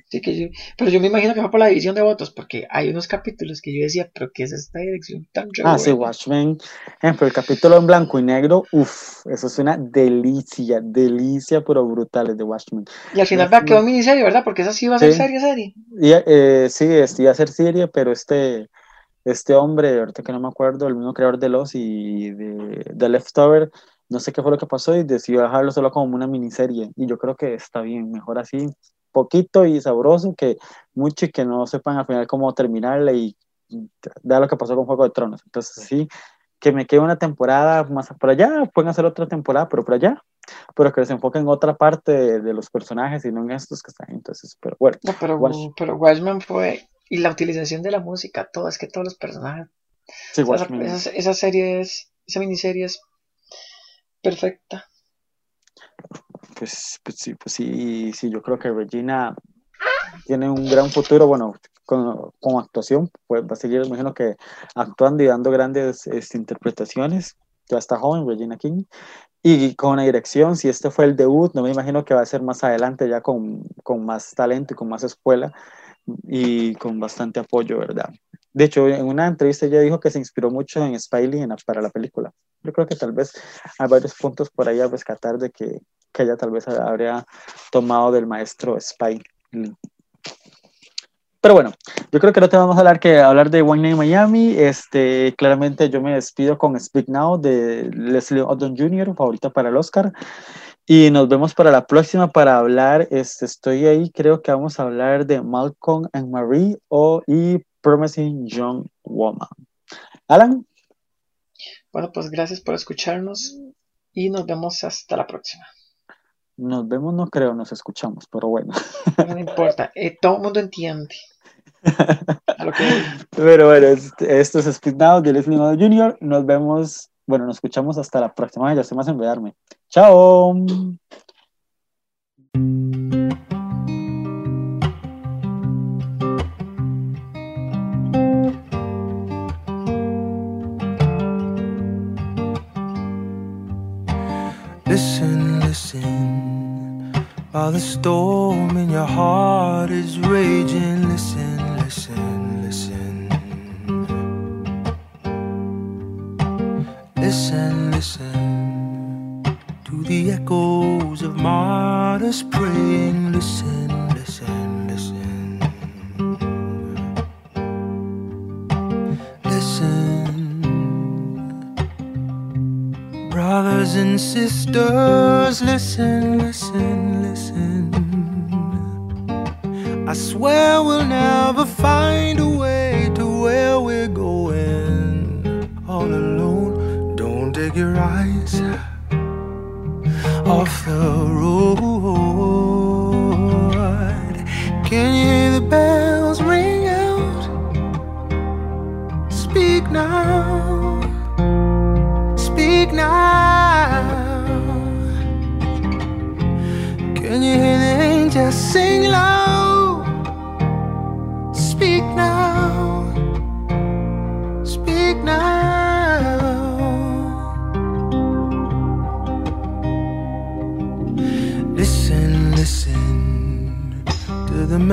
Speaker 4: sí que yo, pero yo me imagino que fue por la división de votos, porque hay unos capítulos que yo decía, pero ¿qué es esta dirección tan
Speaker 3: Ah, sí, Watchmen. Ejemplo, el capítulo en blanco y negro, uff, eso es una delicia, delicia, pero brutal de Watchmen.
Speaker 4: Y al final va, quedó miniserie, ¿verdad? Porque esa sí iba a ser serie, serie.
Speaker 3: Y, eh, sí, este, iba a ser serie, pero este, este hombre, ahorita que no me acuerdo, el mismo creador de Los y de, de Leftover, no sé qué fue lo que pasó y decidió dejarlo solo como una miniserie. Y yo creo que está bien, mejor así, poquito y sabroso que muchos que no sepan al final cómo terminarla y da lo que pasó con Juego de Tronos. Entonces, sí, que me quede una temporada más por allá, pueden hacer otra temporada, pero por allá, pero que se enfoquen en otra parte de, los personajes y no en estos que están. Entonces, pero bueno.
Speaker 4: No, pero, Watch. pero Watchmen fue, y la utilización de la música, todo, es que todos los personajes.
Speaker 3: Sí,
Speaker 4: esa, esa, serie es, esa miniserie es perfecta.
Speaker 3: Pues, pues, sí, pues sí, sí, yo creo que Regina tiene un gran futuro, bueno, con, con actuación, pues va a seguir, imagino que actuando y dando grandes este, interpretaciones, ya está joven Regina King, y con una dirección, si este fue el debut, no me imagino que va a ser más adelante ya con, con más talento y con más escuela y con bastante apoyo, ¿verdad? De hecho, en una entrevista ella dijo que se inspiró mucho en Spiley para la película. Yo creo que tal vez hay varios puntos por ahí a rescatar de que, que ella tal vez habría tomado del maestro Spy Pero bueno, yo creo que no te vamos a hablar que hablar de One Night Miami. Este, claramente yo me despido con Speak Now de Leslie Odom Jr., favorita para el Oscar. Y nos vemos para la próxima para hablar. Este, estoy ahí, creo que vamos a hablar de Malcolm and Marie o y Promising Young Woman. Alan.
Speaker 4: Bueno, pues gracias por escucharnos y nos vemos hasta la próxima.
Speaker 3: Nos vemos, no creo, nos escuchamos, pero bueno.
Speaker 4: No importa, eh, todo el mundo entiende. [laughs]
Speaker 3: Pero bueno, esto es Speed Now de Leslie Jr. Nos vemos, bueno, nos escuchamos hasta la próxima. Ya estoy más enviarme. Chao.
Speaker 2: Listen, listen While the storm in your heart is raging, listen, Listen, listen to the echoes of martyrs praying. Listen, listen, listen. Listen, brothers and sisters, listen, listen, listen. I swear we'll never find a way eyes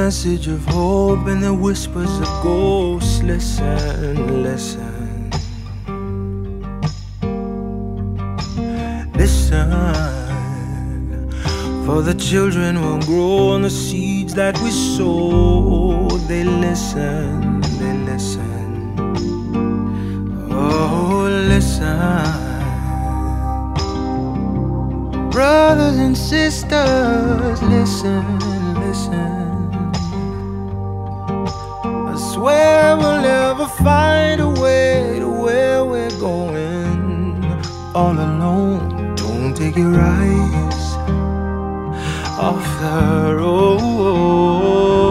Speaker 2: message of hope and the whispers of ghosts. Listen, listen. Listen, for the children will grow on the seeds that we sow. They listen, they listen. Oh, listen brothers and sisters, listen. I swear we'll never find a way to where we're going all alone. Don't take your eyes off the road.